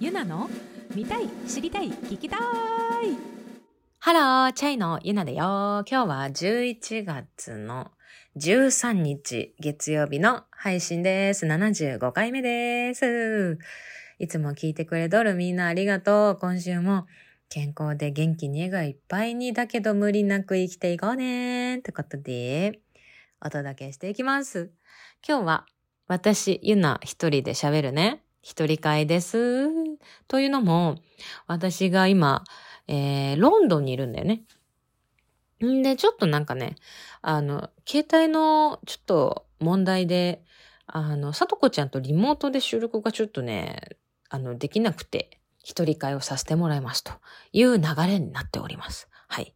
ゆなの見たい知りたい聞きたいハロー、チャイのゆなだよ。今日は11月の13日月曜日の配信です。75回目です。いつも聞いてくれとるみんなありがとう。今週も健康で元気に笑顔いっぱいにだけど無理なく生きていこうね。ってことで、お届けしていきます。今日は私、ゆな一人で喋るね。一人会です。というのも、私が今、えー、ロンドンにいるんだよね。んで、ちょっとなんかね、あの、携帯のちょっと問題で、あの、さとこちゃんとリモートで収録がちょっとね、あの、できなくて、一人会をさせてもらいますという流れになっております。はい。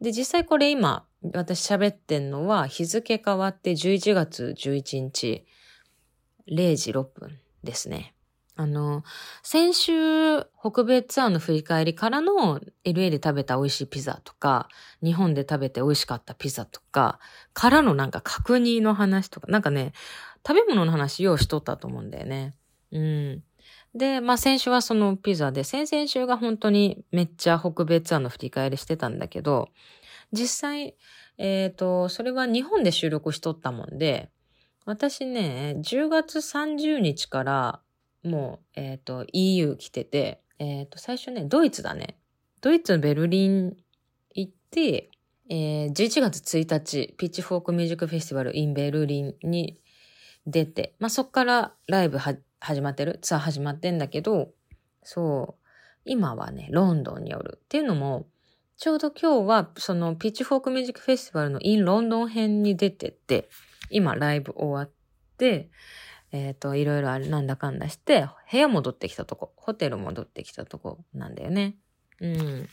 で、実際これ今、私喋ってんのは日付変わって11月11日0時6分ですね。あの、先週、北米ツアーの振り返りからの LA で食べた美味しいピザとか、日本で食べて美味しかったピザとか、からのなんか確認の話とか、なんかね、食べ物の話ようしとったと思うんだよね。うん。で、まあ先週はそのピザで、先々週が本当にめっちゃ北米ツアーの振り返りしてたんだけど、実際、えっ、と、それは日本で収録しとったもんで、私ね、10月30日からもう、えっ、と、EU 来てて、えっ、と、最初ね、ドイツだね。ドイツのベルリン行って、えー11月1日、ピッチフォークミュージックフェスティバル in ベルリンに出て、まあ、そっからライブ始まってる、ツアー始まってんだけど、そう、今はね、ロンドンにおる。っていうのも、ちょうど今日は、その、ピッチフォークミュージックフェスティバルの in ロンドン編に出てて、今ライブ終わって、えっ、と、いろいろあれなんだかんだして、部屋戻ってきたとこ、ホテル戻ってきたとこなんだよね。うん。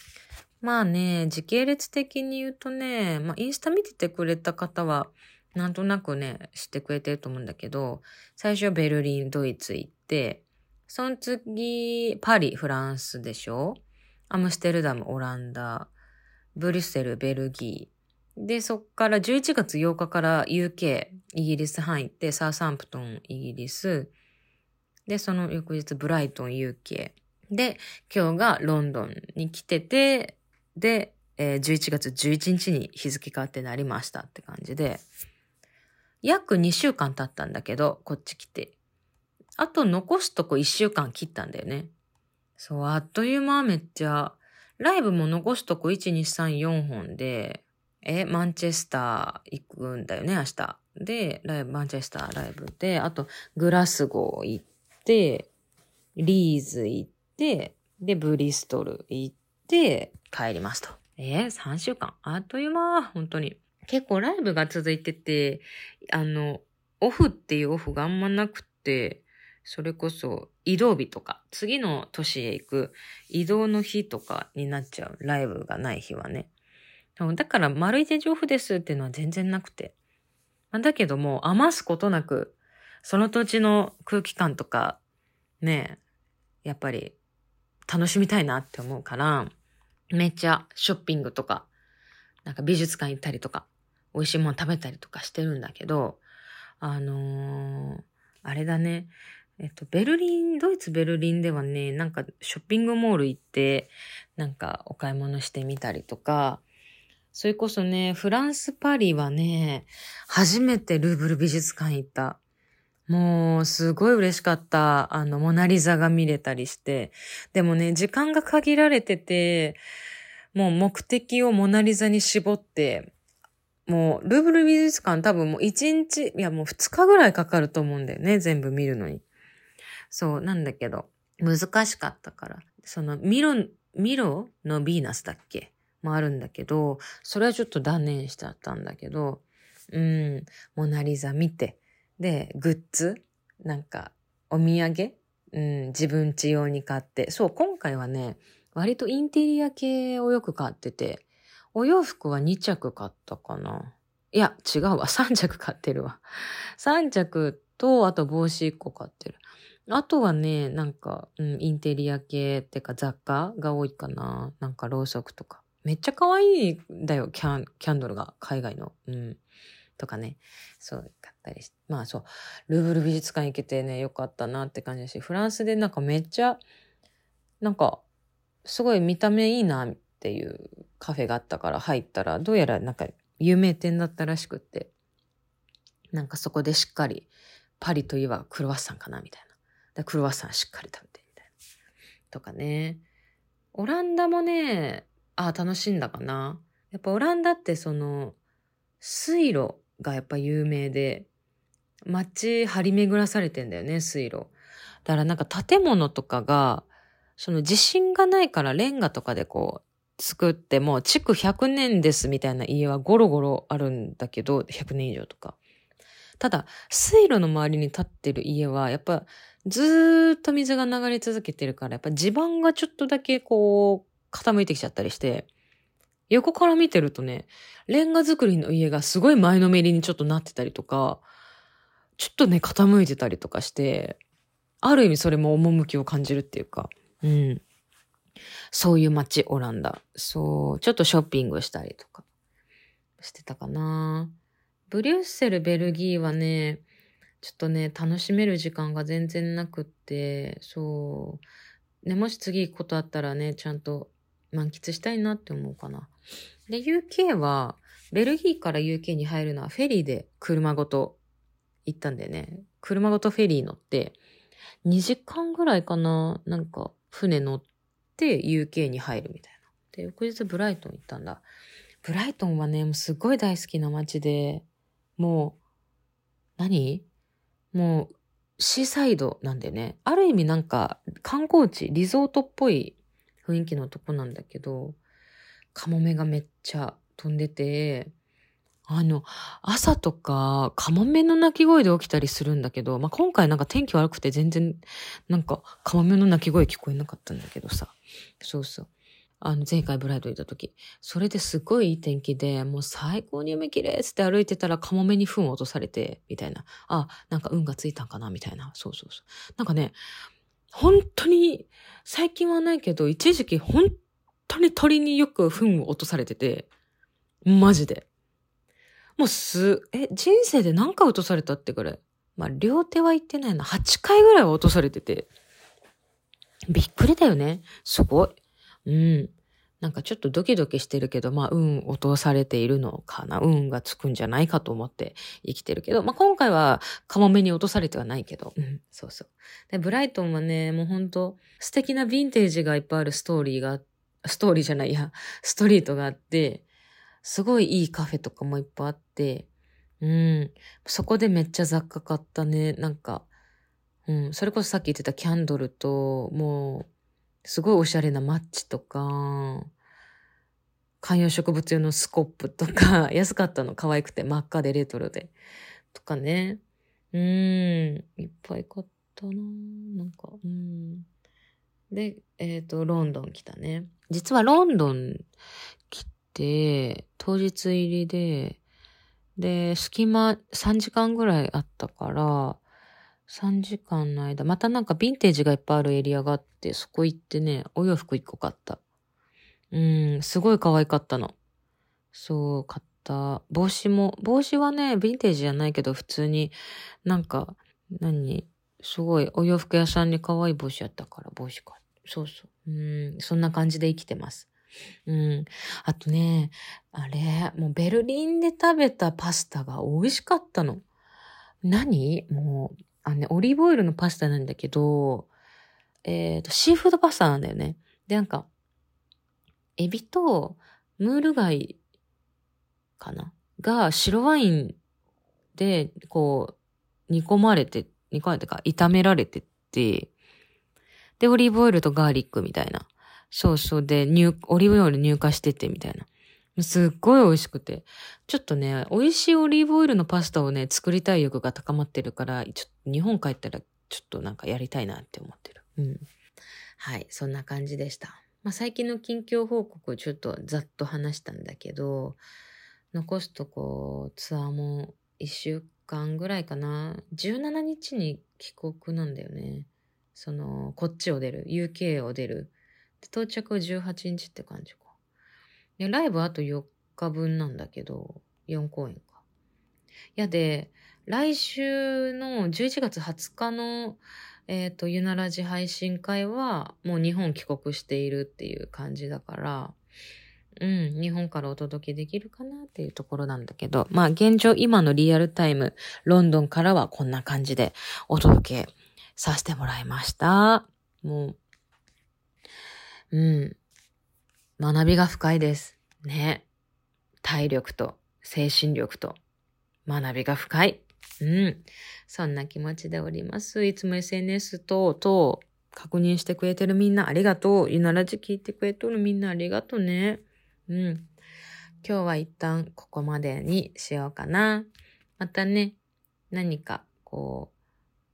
まあね、時系列的に言うとね、まあインスタ見ててくれた方は、なんとなくね、知ってくれてると思うんだけど、最初ベルリン、ドイツ行って、その次、パリ、フランスでしょ？アムステルダム、オランダ、ブリュッセル、ベルギー。で、そっから11月8日から UK、イギリス入って、サウサンプトン、イギリス。で、その翌日、ブライトン、UK。で、今日がロンドンに来てて、で、えー11月11日に日付変わってなりましたって感じで、約2週間経ったんだけど、こっち来て。あと残すとこ1週間切ったんだよね。そう、あっという間めっちゃ、ライブも残すとこ1、2、3、4本で、え、マンチェスター行くんだよね、明日。で、ライブ、マンチェスターライブで、あと、グラスゴー行って、リーズ行って、で、ブリストル行って、帰りますと。えー、3週間。あっという間、本当に。結構ライブが続いてて、あの、オフっていうオフがあんまなくて、それこそ移動日とか、次の都市へ行く移動の日とかになっちゃう。ライブがない日はね。だから、丸一日オフですっていうのは全然なくて。だけども、余すことなく、その土地の空気感とか、ねやっぱり楽しみたいなって思うから、めっちゃショッピングとか、なんか美術館行ったりとか、美味しいもの食べたりとかしてるんだけど、あのーあれだね。えっと、ベルリン、ドイツベルリンではね、なんかショッピングモール行って、なんかお買い物してみたりとか、それこそね、フランス・パリはね、初めてルーブル美術館行った。もう、すごい嬉しかった。あの、モナリザが見れたりして。でもね、時間が限られてて、もう目的をモナリザに絞って、もう、ルーブル美術館多分もう1日、いやもう2日ぐらいかかると思うんだよね、全部見るのに。そう、なんだけど、難しかったから。その、ミロ、ミロのヴィーナスだっけ？もあるんだけど、それはちょっと断念しちゃったんだけど、うん、モナリザ見て、で、グッズ？なんか、お土産？うん、自分家用に買って。そう、今回はね、割とインテリア系をよく買ってて、お洋服は2着買ったかな。いや、違うわ。3着買ってるわ。3着と、あと帽子1個買ってる。あとはね、なんか、うん、インテリア系ってか雑貨が多いかな。なんかろうそくとか。めっちゃ可愛いんだよ、キャン、キャンドルが。海外の。うん。とかね。そう、買ったりして。まあそう、ルーブル美術館行けてね、よかったなって感じだし、フランスでなんかめっちゃ、なんか、すごい見た目いいなっていうカフェがあったから入ったら、どうやらなんか有名店だったらしくって、なんかそこでしっかり、パリといえばクロワッサンかなみたいな。でクロワッサンしっかり食べてみたいな。とかね。オランダもね、ああ楽しんだかな。やっぱオランダってその、水路がやっぱ有名で、街張り巡らされてんだよね、水路。だからなんか建物とかが、その地震がないからレンガとかでこう作っても築100年ですみたいな家はゴロゴロあるんだけど、100年以上とか。ただ、水路の周りに建ってる家は、やっぱずーっと水が流れ続けてるから、やっぱ地盤がちょっとだけこう傾いてきちゃったりして、横から見てるとね、レンガ造りの家がすごい前のめりにちょっとなってたりとか、ちょっとね、傾いてたりとかして、ある意味それも趣を感じるっていうか、うん。そういう街、オランダ。そう、ちょっとショッピングしたりとかしてたかな。ブリュッセル、ベルギーはね、ちょっとね、楽しめる時間が全然なくって、そう。ね、もし次行くことあったらね、ちゃんと満喫したいなって思うかな。で、UK は、ベルギーから UK に入るのはフェリーで車ごと行ったんだよね。車ごとフェリー乗って、2時間ぐらいかな、なんか船乗って UK に入るみたいな。で、翌日ブライトン行ったんだ。ブライトンはね、もうすごい大好きな街で、もう、何？もう、シーサイドなんでね。ある意味なんか観光地、リゾートっぽい雰囲気のとこなんだけど、カモメがめっちゃ飛んでて、あの、朝とか、カモメの鳴き声で起きたりするんだけど、まあ、今回なんか天気悪くて全然、なんか、カモメの鳴き声聞こえなかったんだけどさ。そうそう。あの、前回ブライド行った時。それですごいいい天気で、もう最高に夢綺麗って歩いてたらカモメに糞を落とされて、みたいな。あ、なんか運がついたんかな、みたいな。そうそうそう。なんかね、本当に、最近はないけど、一時期本当に鳥によく糞を落とされてて、マジで。もうす、え、人生で何回落とされたってくらい？まあ、両手は言ってないな。8回ぐらいは落とされてて。びっくりだよね。すごい。うん。なんかちょっとドキドキしてるけど、まあ、運落とされているのかな。運がつくんじゃないかと思って生きてるけど、まあ、今回はカモメに落とされてはないけど、うん、そうそう。で、ブライトンはね、もうほんと素敵なヴィンテージがいっぱいあるストーリーが、ストーリーじゃないや、ストリートがあって、すごいいいカフェとかもいっぱいあって、うん。そこでめっちゃ雑貨買ったね。なんか、うん。それこそさっき言ってたキャンドルと、もう、すごいおしゃれなマッチとか、観葉植物用のスコップとか、安かったの可愛くて真っ赤でレトロで。とかね。うん。いっぱい買ったななんか、うん。で、えっ、ー、と、ロンドン来たね。実はロンドン来て、当日入りで、で、隙間3時間ぐらいあったから、3時間の間、またなんかヴィンテージがいっぱいあるエリアがあって、そこ行ってね、お洋服1個買った。うん、すごい可愛かったの。そう、買った。帽子も、帽子はね、ヴィンテージじゃないけど、普通に、なんか、何すごい、お洋服屋さんに可愛い帽子やったから、帽子買った。そうそう。うん、そんな感じで生きてます。うん。あとね、あれ、もうベルリンで食べたパスタが美味しかったの。何？もう、あのね、オリーブオイルのパスタなんだけど、えっ、ー、と、シーフードパスタなんだよね。で、なんか、エビとムール貝かな？が白ワインで、こう、煮込まれて、煮込まれてか、炒められてって、で、オリーブオイルとガーリックみたいな。そうそうで、オリーブオイル入荷しててみたいな。すっごい美味しくて。ちょっとね、美味しいオリーブオイルのパスタをね、作りたい欲が高まってるから、ちょっと日本帰ったら、ちょっとなんかやりたいなって思ってる。うん。はい、そんな感じでした。まあ、最近の近況報告をちょっとざっと話したんだけど、残すとこう、ツアーも一週間ぐらいかな。17日に帰国なんだよね。その、こっちを出る。UK を出る。到着は18日って感じか。で、ライブあと4日分なんだけど、4公演か。いやで、来週の11月20日のえっ、と、ゆならじ配信会は、もう日本帰国しているっていう感じだから、うん、日本からお届けできるかなっていうところなんだけど、まあ現状今のリアルタイム、ロンドンからはこんな感じでお届けさせてもらいました。もう、うん、学びが深いです。ね。体力と精神力と学びが深い。うん。そんな気持ちでおります。いつも SNS 等々確認してくれてるみんなありがとう。ゆならじ聞いてくれとるみんなありがとうね。うん。今日は一旦ここまでにしようかな。またね、何かこう、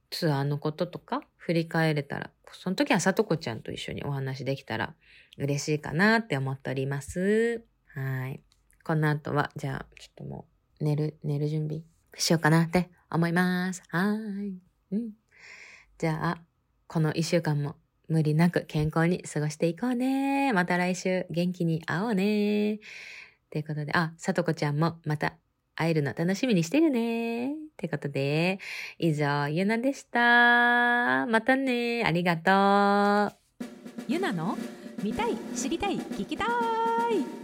ツアーのこととか振り返れたら、その時はさとこちゃんと一緒にお話できたら嬉しいかなって思っております。はい。この後は、じゃあ、ちょっともう、寝る、寝る準備しようかなって思います。はい。うん。じゃあ、この一週間も無理なく健康に過ごしていこうね。また来週元気に会おうね。ということで、あ、さとこちゃんもまた会えるの楽しみにしてるね。ということで、以上、ゆなでした。またね。ありがとう。ゆなの見たい知りたい聞きたい